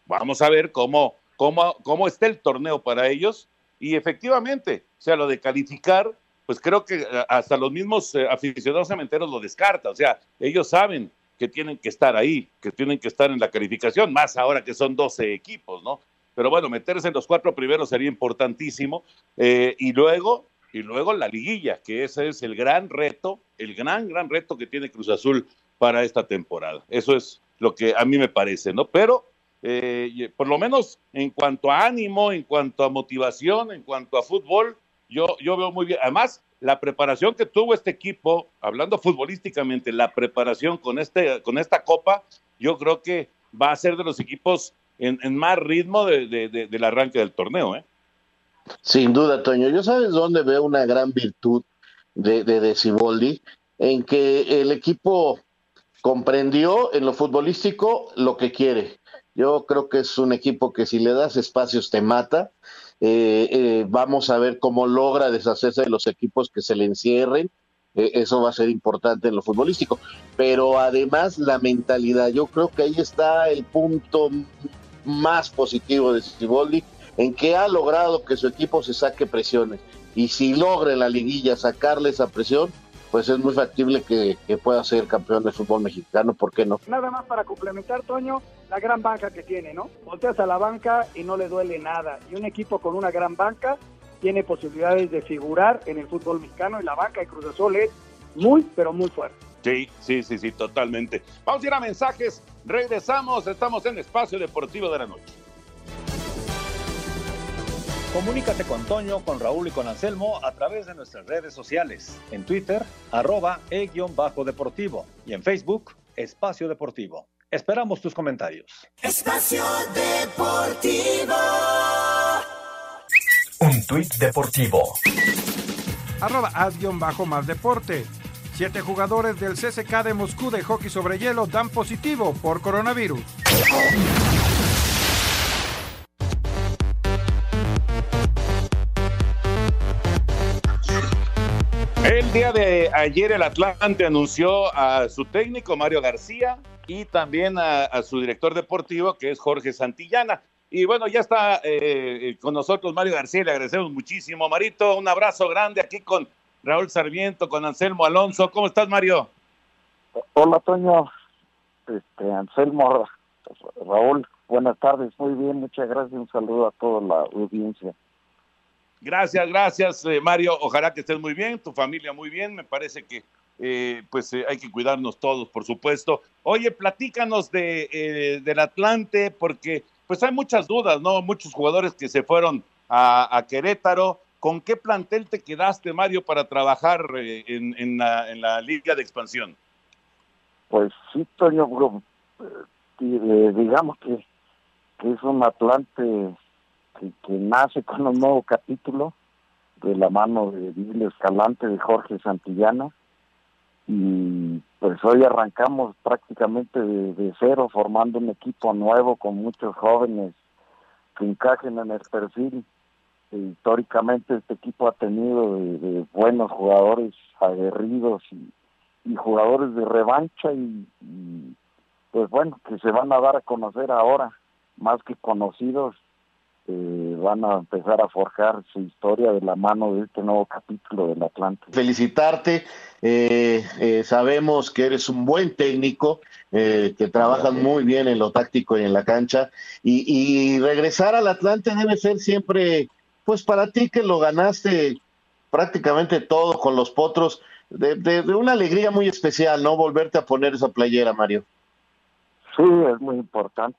vamos a ver cómo, cómo, cómo está el torneo para ellos. Y efectivamente, o sea, lo de calificar, pues creo que hasta los mismos eh, aficionados cementeros lo descartan. O sea, ellos saben que tienen que estar ahí, que tienen que estar en la calificación, más ahora que son 12 equipos, ¿no? pero bueno, meterse en los cuatro primeros sería importantísimo. Eh, y luego, y luego la liguilla, que ese es el gran reto, el gran, gran reto que tiene Cruz Azul para esta temporada. Eso es lo que a mí me parece, ¿no? Pero eh, por lo menos en cuanto a ánimo, en cuanto a motivación, en cuanto a fútbol, yo, yo veo muy bien. Además, la preparación que tuvo este equipo, hablando futbolísticamente, la preparación con, este, con esta copa, yo creo que va a ser de los equipos en, más ritmo del arranque del torneo. ¿eh? Sin duda, Toño. Yo sabes dónde veo una gran virtud de, de, Ciboldi, en que el equipo comprendió en lo futbolístico lo que quiere. Yo creo que es un equipo que si le das espacios te mata. Eh, eh, vamos a ver cómo logra deshacerse de los equipos que se le encierren. eso va a ser importante en lo futbolístico. Pero además la mentalidad, yo creo que ahí está el punto más positivo de Ciboldi, en que ha logrado que su equipo se saque presiones. Y si logra en la liguilla sacarle esa presión, pues es muy factible que, pueda ser campeón de fútbol mexicano, ¿por qué no? Nada más para complementar, Toño, la gran banca que tiene, ¿no? Volteas a la banca y no le duele nada. Y un equipo con una gran banca tiene posibilidades de figurar en el fútbol mexicano y la banca de Cruz Azul es muy, pero muy fuerte. Sí, sí, sí, sí, totalmente. Vamos a ir a mensajes. Regresamos. Estamos en Espacio Deportivo de la Noche. Comunícate con Toño, con Raúl y con Anselmo a través de nuestras redes sociales. En Twitter, arroba e-deportivo. Y en Facebook, Espacio Deportivo. Esperamos tus comentarios. Espacio Deportivo. Un tuit deportivo. Arroba as-más deporte. Siete jugadores del CSK de Moscú de hockey sobre hielo dan positivo por coronavirus. Día de ayer el Atlante anunció a su técnico Mario García y también a, su director deportivo que es Jorge Santillana. Y bueno, ya está eh, con nosotros Mario García, le agradecemos muchísimo. Marito, un abrazo grande aquí con Raúl Sarmiento, con Anselmo Alonso. ¿Cómo estás, Mario? Hola, Toño. Este, Anselmo, Raúl, buenas tardes. Muy bien, muchas gracias. Un saludo a toda la audiencia. Gracias, gracias, eh, Mario. Ojalá que estés muy bien, tu familia muy bien. Me parece que eh, pues eh, hay que cuidarnos todos, por supuesto. Oye, platícanos de, del Atlante, porque pues hay muchas dudas, ¿no? Muchos jugadores que se fueron a, Querétaro. ¿Con qué plantel te quedaste, Mario, para trabajar en, la, Liga de Expansión? Pues sí, Toño, digamos que es un Atlante que, nace con un nuevo capítulo de la mano de Vilio Escalante, de Jorge Santillana, y pues hoy arrancamos prácticamente de, cero, formando un equipo nuevo con muchos jóvenes que encajen en el perfil. históricamente este equipo ha tenido de, buenos jugadores aguerridos y, jugadores de revancha y, pues bueno, que se van a dar a conocer ahora, más que conocidos, eh, van a empezar a forjar su historia de la mano de este nuevo capítulo del Atlante. Felicitarte, eh, eh, sabemos que eres un buen técnico, que trabajas muy bien en lo táctico y en la cancha, y, regresar al Atlante debe ser siempre, pues para ti que lo ganaste prácticamente todo con los potros, de, de una alegría muy especial, ¿no? Volverte a poner esa playera, Mario. Sí, es muy importante.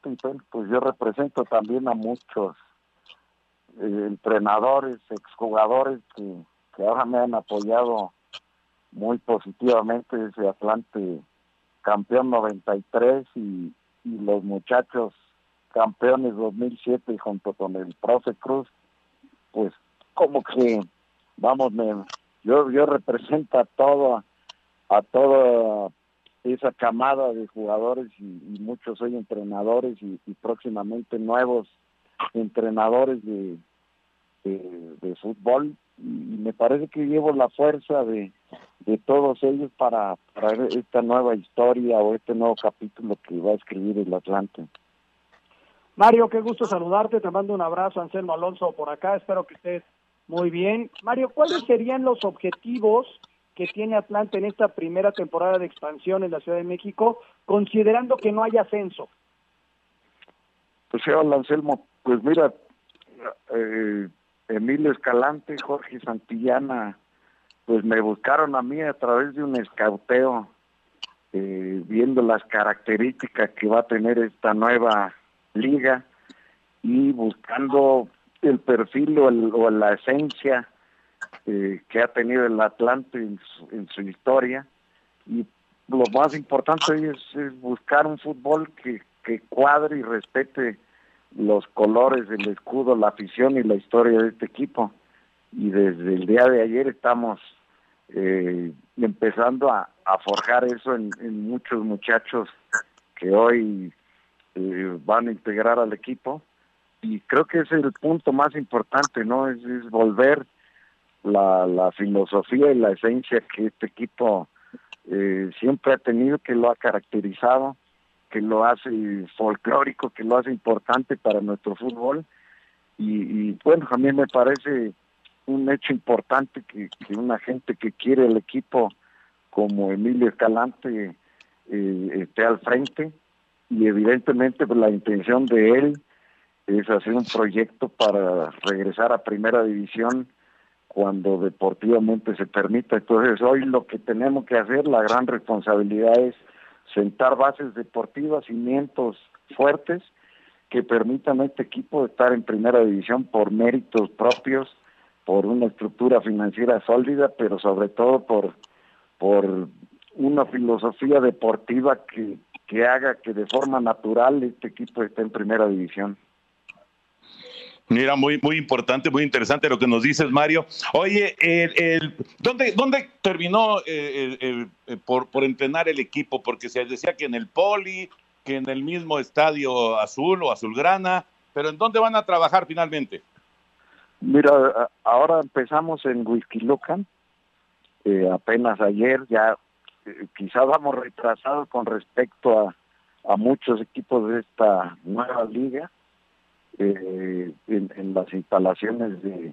Pues yo represento también a muchos eh, entrenadores, exjugadores que, que ahora me han apoyado muy positivamente ese Atlante campeón 93 y, y los muchachos campeones 2007 y junto con el profe Cruz, pues como que, vamos, me, yo, yo represento a todo, a toda esa camada de jugadores y, muchos soy entrenadores y próximamente nuevos entrenadores de, de, fútbol y me parece que llevo la fuerza de, de todos ellos para, para esta nueva historia o este nuevo capítulo que va a escribir el Atlante. Mario, qué gusto saludarte, te mando un abrazo, Anselmo Alonso por acá, espero que estés muy bien. Mario, ¿cuáles serían los objetivos que tiene Atlante en esta primera temporada de expansión en la Ciudad de México, considerando que no hay ascenso? Pues hola Anselmo, pues mira, eh, Emilio Escalante, Jorge Santillana, pues me buscaron a mí a través de un escauteo, eh, viendo las características que va a tener esta nueva liga y buscando el perfil o, la esencia eh, que ha tenido el Atlante en su, historia. Y lo más importante es, buscar un fútbol que cuadre y respete los colores del escudo, la afición y la historia de este equipo. Y desde el día de ayer estamos eh, empezando a, forjar eso en, muchos muchachos que hoy eh, van a integrar al equipo. Y creo que es el punto más importante, ¿no? Es, volver la, la filosofía y la esencia que este equipo eh, siempre ha tenido, que lo ha caracterizado que lo hace folclórico, que lo hace importante para nuestro fútbol. Y, bueno, a mí me parece un hecho importante que, una gente que quiere el equipo como Emilio Escalante eh, esté al frente y evidentemente pues, la intención de él es hacer un proyecto para regresar a primera división cuando deportivamente se permita. Entonces hoy lo que tenemos que hacer, la gran responsabilidad es sentar bases deportivas, cimientos fuertes que permitan a este equipo estar en primera división por méritos propios, por una estructura financiera sólida, pero sobre todo por, por una filosofía deportiva que, que haga que de forma natural este equipo esté en primera división. Mira, muy, muy importante, muy interesante lo que nos dices, Mario. Oye, el, ¿dónde, ¿dónde terminó eh, por, por entrenar el equipo? Porque se decía que en el Poli, que en el mismo estadio azul o azulgrana, pero ¿en dónde van a trabajar finalmente? Mira, ahora empezamos en Whisky eh, apenas ayer, ya eh, quizás vamos retrasados con respecto a, a muchos equipos de esta nueva liga eh, en, las instalaciones de,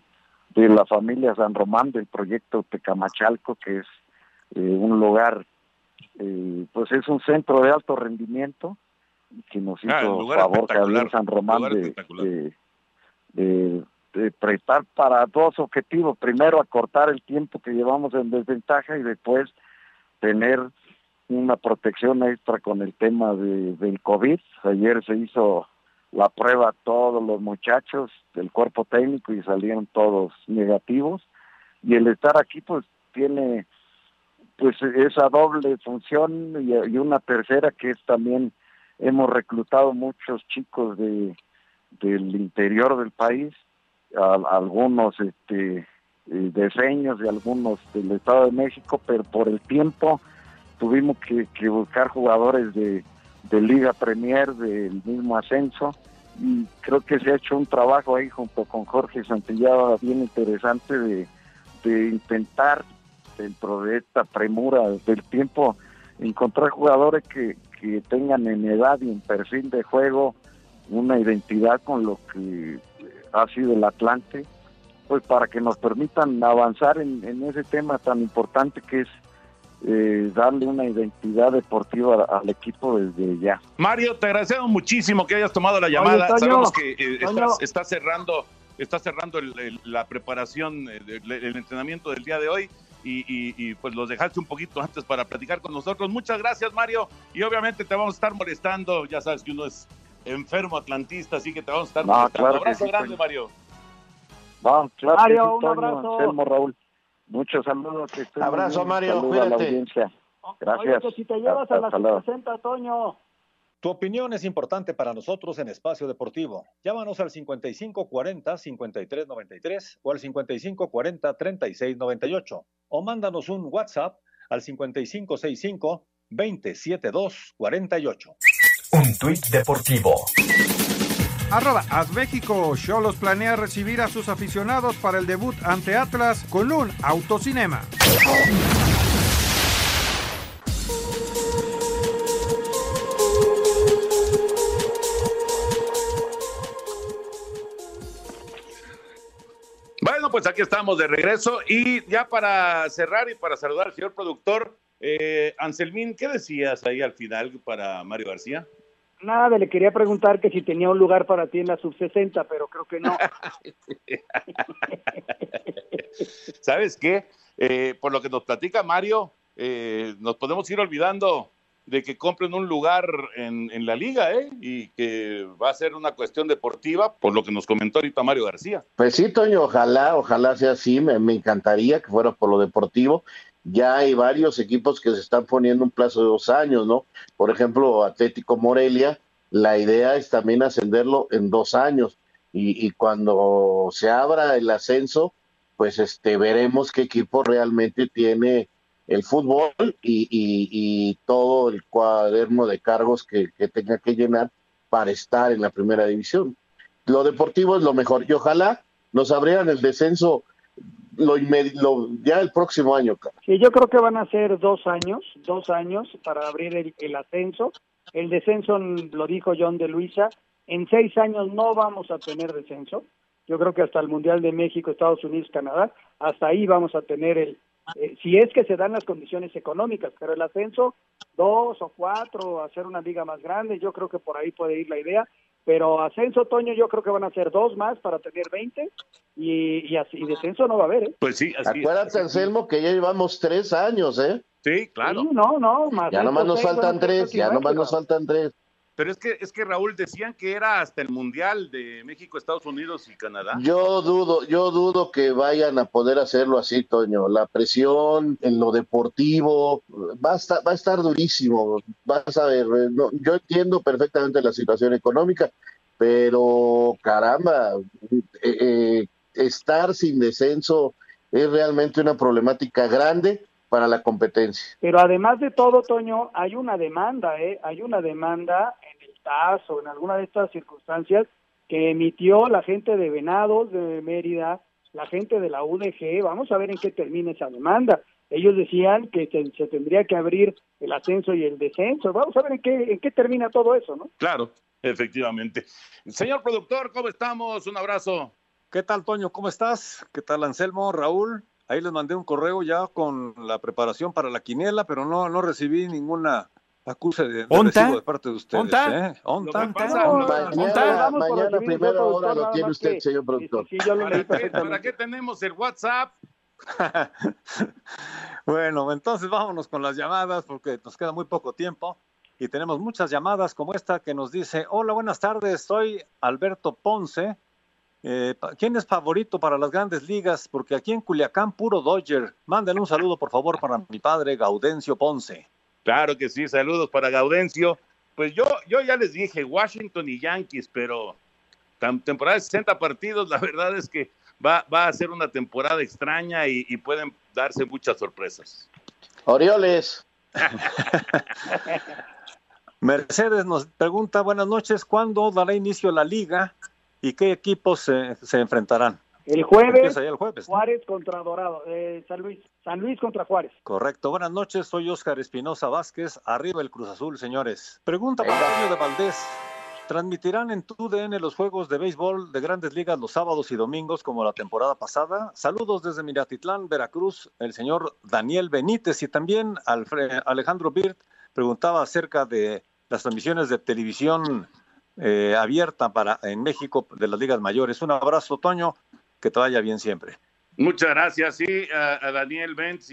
de la familia San Román del proyecto Tecamachalco, que es eh, un lugar, eh, pues es un centro de alto rendimiento que nos ah, hizo favor Javier San Román de, de, de, prestar para dos objetivos. Primero, acortar el tiempo que llevamos en desventaja y después tener una protección extra con el tema de, del COVID. Ayer se hizo la prueba todos los muchachos del cuerpo técnico y salieron todos negativos. Y el estar aquí pues tiene pues esa doble función y, una tercera que es también hemos reclutado muchos chicos de del interior del país, algunos este diseños y algunos del Estado de México, pero por el tiempo tuvimos que, buscar jugadores de, Liga Premier, del mismo ascenso, y creo que se ha hecho un trabajo ahí junto con Jorge Santillada bien interesante de, intentar dentro de esta premura del tiempo encontrar jugadores que, que tengan en edad y en perfil de juego una identidad con lo que ha sido el Atlante, pues para que nos permitan avanzar en ese tema tan importante que es eh, darle una identidad deportiva al equipo desde ya. Mario, te agradecemos muchísimo que hayas tomado la llamada. Sabemos que eh, estás, cerrando, está cerrando la preparación, eh, el, entrenamiento del día de hoy. Y, pues los dejaste un poquito antes para platicar con nosotros. Muchas gracias, Mario. Y obviamente te vamos a estar molestando. Ya sabes que uno es enfermo atlantista, así que te vamos a estar molestando. Un abrazo grande, Mario. Mario, un abrazo. Raúl. Muchos saludos. Abrazo, Mario. cuídate. Gracias. Oye, si te llevas a la 60, Toño. Tu opinión es importante para nosotros en Espacio Deportivo. Llámanos al 5540-5393 o al 5540-3698 o mándanos un WhatsApp al 5565-27248. Un tuit deportivo. Arroba México. Cholos planea recibir a sus aficionados para el debut ante Atlas con un autocinema. Bueno, pues aquí estamos de regreso y ya para cerrar y para saludar al señor productor, eh, Anselmín, ¿qué decías ahí al final para Mario García? Nada, le quería preguntar que si tenía un lugar para ti en la sub-60, pero creo que no. ¿Sabes qué? Eh, por lo que nos platica Mario, eh, nos podemos ir olvidando de que compren un lugar en, la liga, ¿eh? Y que va a ser una cuestión deportiva, por lo que nos comentó ahorita Mario García. Pues sí, Toño, ojalá, ojalá sea así, me, me encantaría que fuera por lo deportivo ya hay varios equipos que se están poniendo un plazo de dos años, ¿no? Por ejemplo, Atlético Morelia, la idea es también ascenderlo en dos años y, cuando se abra el ascenso, pues este veremos qué equipo realmente tiene el fútbol y, todo el cuaderno de cargos que, que tenga que llenar para estar en la primera división. Lo deportivo es lo mejor y ojalá nos abrieran el descenso lo, ya el próximo año. Sí, yo creo que van a ser dos años, dos años para abrir el, ascenso. El descenso, lo dijo John de Luisa, en seis años no vamos a tener descenso. Yo creo que hasta el Mundial de México, Estados Unidos, Canadá, hasta ahí vamos a tener el, eh, si es que se dan las condiciones económicas, pero el ascenso, dos o cuatro, hacer una liga más grande, yo creo que por ahí puede ir la idea pero ascenso otoño yo creo que van a ser dos más para tener 20 y, y, así, descenso no va a haber. ¿eh? Pues sí, así Acuérdate, Anselmo, que ya llevamos tres años, ¿eh? Sí, claro. no, no, más ya nomás nos faltan tres, ya nomás nos faltan tres. Pero es que, es que Raúl, decían que era hasta el Mundial de México, Estados Unidos y Canadá. Yo dudo, yo dudo que vayan a poder hacerlo así, Toño. La presión en lo deportivo va a estar, va a estar durísimo. Vas a ver, eh, yo entiendo perfectamente la situación económica, pero caramba, eh, eh, estar sin descenso es realmente una problemática grande para la competencia. Pero además de todo, Toño, hay una demanda, ¿eh? Hay una demanda en el TAS o en alguna de estas circunstancias que emitió la gente de Venados, de Mérida, la gente de la UDG, vamos a ver en qué termina esa demanda. Ellos decían que se, se tendría que abrir el ascenso y el descenso. Vamos a ver en qué, en qué termina todo eso, ¿no? Claro, efectivamente. Señor productor, ¿cómo estamos? Un abrazo. ¿Qué tal, Toño? ¿Cómo estás? ¿Qué tal, Anselmo, Raúl? Ahí les mandé un correo ya con la preparación para la quiniela, pero no, no recibí ninguna acuse de, de recibo de parte de ustedes. ¿Onta? ¿eh? Mañana, mañana primera hora lo tiene usted, que- señor productor. Sí, yo lo leí ¿Para qué, para qué tenemos el WhatsApp? Bueno, entonces vámonos con las llamadas porque nos queda muy poco tiempo y tenemos muchas llamadas como esta que nos dice, hola, buenas tardes, soy Alberto Ponce. Eh, ¿Quién es favorito para las grandes ligas? Porque aquí en Culiacán, puro Dodger. Mándenle un saludo, por favor, para mi padre Gaudencio Ponce. Claro que sí, saludos para Gaudencio. Pues yo, yo ya les dije, Washington y Yankees, pero temporada de 60 partidos, la verdad es que va, va a ser una temporada extraña y, y pueden darse muchas sorpresas. Orioles. Mercedes nos pregunta, buenas noches, ¿cuándo dará inicio la liga y qué equipos se, se enfrentarán? El jueves, el jueves. ¿no? Juárez contra Dorado, eh, San Luis, San Luis contra Juárez. Correcto. Buenas noches, soy Óscar Espinosa Vázquez. Arriba el Cruz Azul, señores. Pregunta para Antonio de Valdés. ¿Transmitirán en TUDN los juegos de béisbol de grandes ligas los sábados y domingos como la temporada pasada? Saludos desde Miratitlán, Veracruz, el señor Daniel Benítez y también Alfre- Alejandro Birt preguntaba acerca de las transmisiones de televisión eh, abierta para en México de las ligas mayores. Un abrazo, Toño, que te vaya bien siempre. Muchas gracias, sí, a, Daniel Benz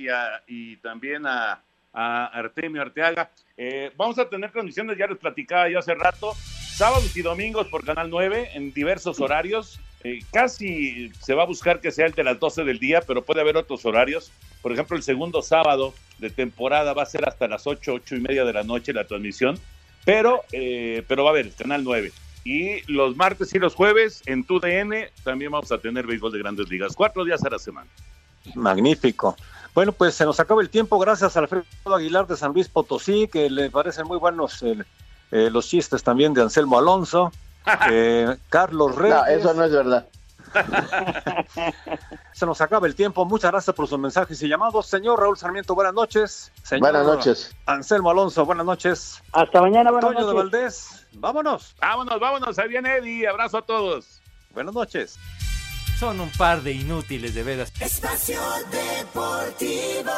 y, también a, a Artemio Arteaga. Eh, vamos a tener transmisiones, ya les platicaba yo hace rato, sábados y domingos por Canal 9 en diversos horarios. Eh, casi se va a buscar que sea el de las 12 del día, pero puede haber otros horarios. Por ejemplo, el segundo sábado de temporada va a ser hasta las 8, 8 y media de la noche la transmisión, pero, eh, pero va a haber Canal 9. Y los martes y los jueves en TUDN también vamos a tener béisbol de grandes ligas, cuatro días a la semana. Magnífico. Bueno, pues se nos acaba el tiempo. Gracias a Alfredo Aguilar de San Luis Potosí, que le parecen muy buenos eh, eh, los chistes también de Anselmo Alonso. Eh, Carlos Reyes. No, eso no es verdad. Se nos acaba el tiempo. Muchas gracias por sus mensajes y llamados. Señor Raúl Sarmiento, buenas noches. Señor Buenas noches. Anselmo Alonso, buenas noches. Hasta mañana, buenas Toño de noches. Valdés, vámonos. Vámonos, vámonos. Ahí viene Eddie. Abrazo a todos. Buenas noches. Son un par de inútiles de veras. Espacio Deportivo.